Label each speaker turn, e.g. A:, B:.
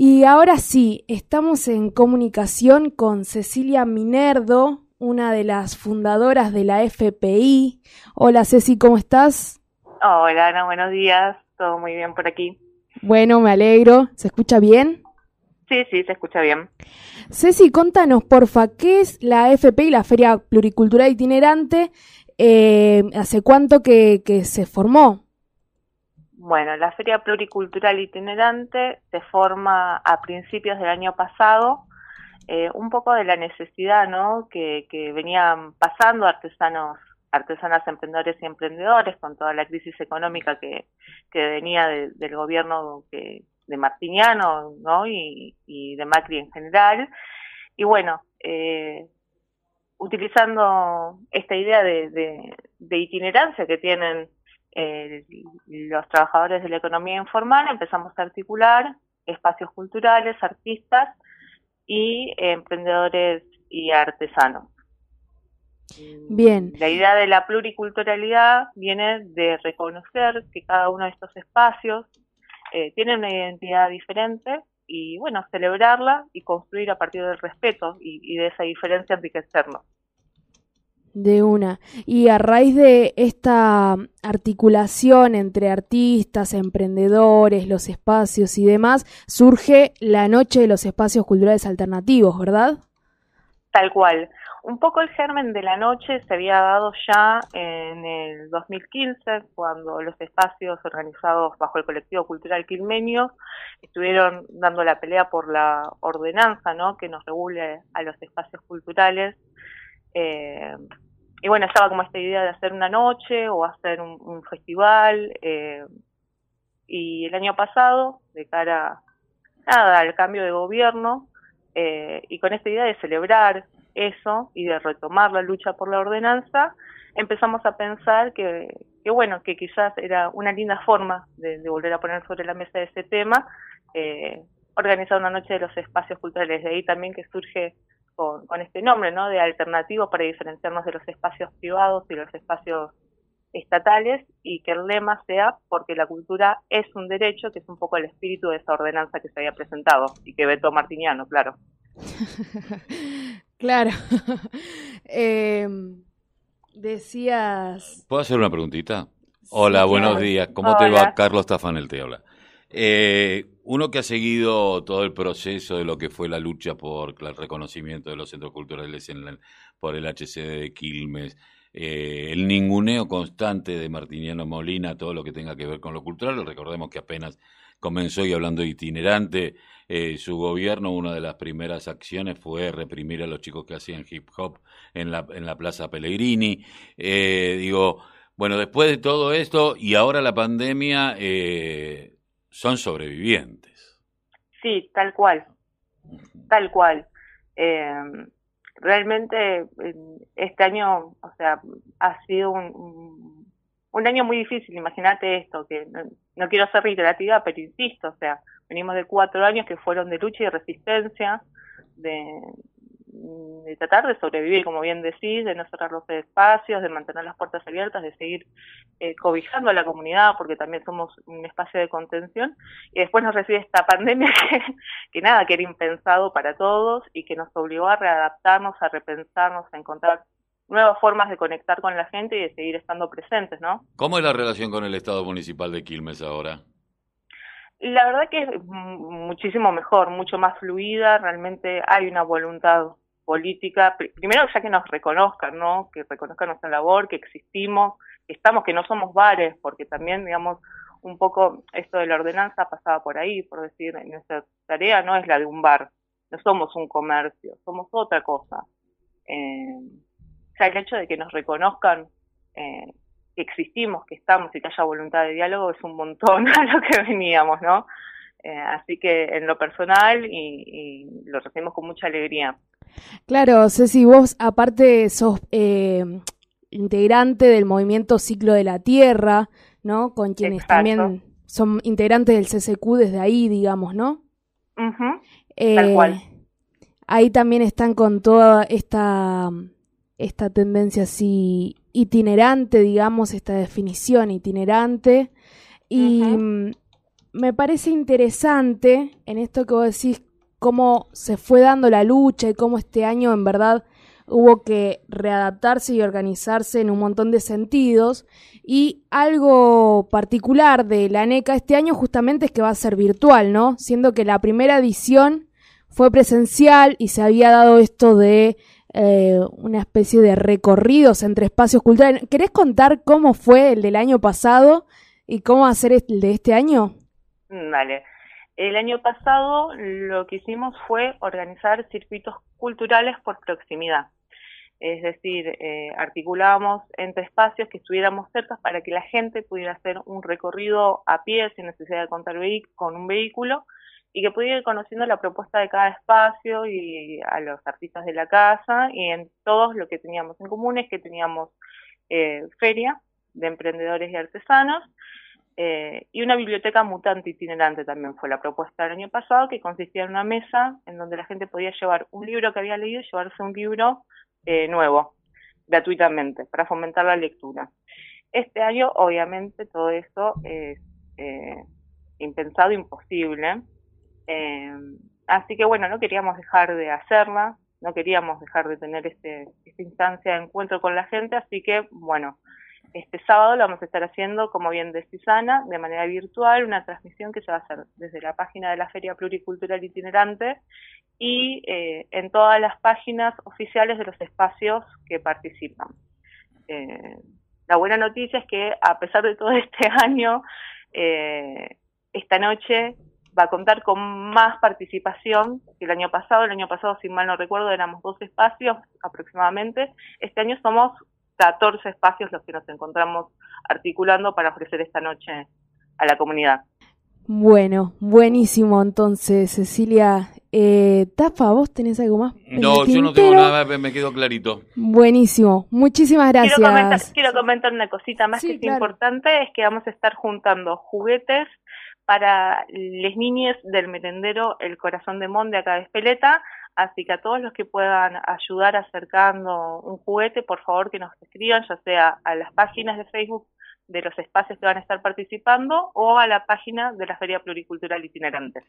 A: Y ahora sí, estamos en comunicación con Cecilia Minerdo, una de las fundadoras de la FPI. Hola Ceci, ¿cómo estás?
B: Hola Ana, buenos días. Todo muy bien por aquí.
A: Bueno, me alegro. ¿Se escucha bien?
B: Sí, sí, se escucha bien.
A: Ceci, contanos, porfa, ¿qué es la FPI, la Feria Pluricultural Itinerante? Eh, ¿Hace cuánto que se formó?
B: Bueno, la Feria Pluricultural Itinerante se forma a principios del año pasado, eh, un poco de la necesidad ¿no? que, venían pasando artesanos, artesanas, emprendedores y emprendedores con toda la crisis económica que, venía del gobierno de Martiniano ¿no? y, de Macri en general. Y bueno, eh, utilizando esta idea de itinerancia que tienen eh, los trabajadores de la economía informal empezamos a articular espacios culturales, artistas y emprendedores y artesanos.
A: Bien.
B: La idea de la pluriculturalidad viene de reconocer que cada uno de estos espacios eh, tiene una identidad diferente y, bueno, celebrarla y construir a partir del respeto y, y de esa diferencia enriquecernos.
A: De una. Y a raíz de esta articulación entre artistas, emprendedores, los espacios y demás, surge la Noche de los Espacios Culturales Alternativos, ¿verdad?
B: Tal cual. Un poco el germen de la noche se había dado ya en el 2015, cuando los espacios organizados bajo el colectivo cultural quilmenio estuvieron dando la pelea por la ordenanza ¿no? que nos regule a los espacios culturales. Eh, y bueno, estaba como esta idea de hacer una noche o hacer un, festival. Eh, y el año pasado, de cara nada, al cambio de gobierno, eh, y con esta idea de celebrar eso y de retomar la lucha por la ordenanza, empezamos a pensar que, que bueno, que quizás era una linda forma de, volver a poner sobre la mesa ese tema, eh, organizar una noche de los espacios culturales. De ahí también que surge con, este nombre, ¿no? De alternativo para diferenciarnos de los espacios privados y los espacios estatales y que el lema sea porque la cultura es un derecho, que es un poco el espíritu de esa ordenanza que se había presentado y que vetó Martiniano, claro.
A: claro. Em, decías...
C: ¿Puedo hacer una preguntita? Hola, buenos días. ¿Cómo te va? Carlos Tafanel te habla. Eh, uno que ha seguido todo el proceso de lo que fue la lucha por el reconocimiento de los centros culturales por el HCD de Quilmes, eh, el ninguneo constante de Martiniano Molina, todo lo que tenga que ver con lo cultural, recordemos que apenas comenzó y hablando de itinerante, eh, su gobierno, una de las primeras acciones fue reprimir a los chicos que hacían hip hop en la, en la Plaza Pellegrini. Eh, digo, bueno, después de todo esto y ahora la pandemia, eh, son sobrevivientes.
B: Sí, tal cual, tal cual. Eh, realmente este año, o sea, ha sido un, un año muy difícil, imagínate esto, que no, quiero ser reiterativa, pero insisto, o sea, venimos de cuatro años que fueron de lucha y resistencia, de, de tratar de sobrevivir, como bien decís, de no cerrar los espacios, de mantener las puertas abiertas, de seguir eh, cobijando a la comunidad, porque también somos un espacio de contención, y después nos recibe esta pandemia que, que nada, que era impensado para todos y que nos obligó a readaptarnos, a repensarnos, a encontrar nuevas formas de conectar con la gente y de seguir estando presentes, ¿no?
C: ¿Cómo es la relación con el Estado Municipal de Quilmes ahora?
B: La verdad que es muchísimo mejor, mucho más fluida, realmente hay una voluntad política, primero ya que nos reconozcan, ¿no? Que reconozcan nuestra labor, que existimos, que estamos, que no somos bares, porque también, digamos, un poco esto de la ordenanza pasaba por ahí, por decir, nuestra tarea no es la de un bar, no somos un comercio, somos otra cosa. Eh, sea, el hecho de que nos reconozcan eh, que existimos, que estamos y que haya voluntad de diálogo es un montón a lo que veníamos, ¿no? Eh, así que en lo personal y lo recibimos con mucha alegría.
A: Claro, Ceci, vos aparte sos eh, integrante del movimiento Ciclo de la Tierra, ¿no? Con quienes también son integrantes del CCQ desde ahí, digamos, ¿no?
B: Eh, Tal cual.
A: Ahí también están con toda esta, esta tendencia así itinerante, digamos, esta definición itinerante. Y me parece interesante en esto que vos decís, cómo se fue dando la lucha y cómo este año en verdad hubo que readaptarse y organizarse en un montón de sentidos. Y algo particular de la NECA este año justamente es que va a ser virtual, ¿no? Siendo que la primera edición fue presencial y se había dado esto de eh, una especie de recorridos entre espacios culturales. ¿Querés contar cómo fue el del año pasado y cómo va a ser el de este año?
B: Vale. El año pasado lo que hicimos fue organizar circuitos culturales por proximidad. Es decir, eh, articulamos entre espacios que estuviéramos cerca para que la gente pudiera hacer un recorrido a pie sin necesidad de contar con un vehículo y que pudiera ir conociendo la propuesta de cada espacio y a los artistas de la casa y en todos lo que teníamos en común es que teníamos eh, feria de emprendedores y artesanos eh, y una biblioteca mutante itinerante también fue la propuesta del año pasado, que consistía en una mesa en donde la gente podía llevar un libro que había leído y llevarse un libro eh, nuevo, gratuitamente, para fomentar la lectura. Este año, obviamente, todo eso es eh, impensado, imposible. así que bueno, no queríamos dejar de hacerla, no queríamos dejar de tener este, esta instancia de encuentro con la gente, así que bueno, este sábado lo vamos a estar haciendo, como bien decís Ana, de manera virtual, una transmisión que se va a hacer desde la página de la Feria Pluricultural Itinerante y eh, en todas las páginas oficiales de los espacios que participan. Eh, la buena noticia es que a pesar de todo este año, eh, esta noche va a contar con más participación que el año pasado. El año pasado, si mal no recuerdo, éramos dos espacios aproximadamente. Este año somos 14 espacios los que nos encontramos articulando para ofrecer esta noche a la comunidad.
A: Bueno, buenísimo entonces, Cecilia. Eh, Tafa, ¿vos tenés algo más?
C: No, yo no tengo nada, me quedó clarito.
A: Buenísimo, muchísimas gracias.
B: Quiero comentar, una cosita más que es importante, es que vamos a estar juntando juguetes para les niñas del merendero El Corazón de Monde acá de Espeleta, Así que a todos los que puedan ayudar acercando un juguete, por favor que nos escriban, ya sea a las páginas de Facebook de los espacios que van a estar participando o a la página de la Feria Pluricultural Itinerante.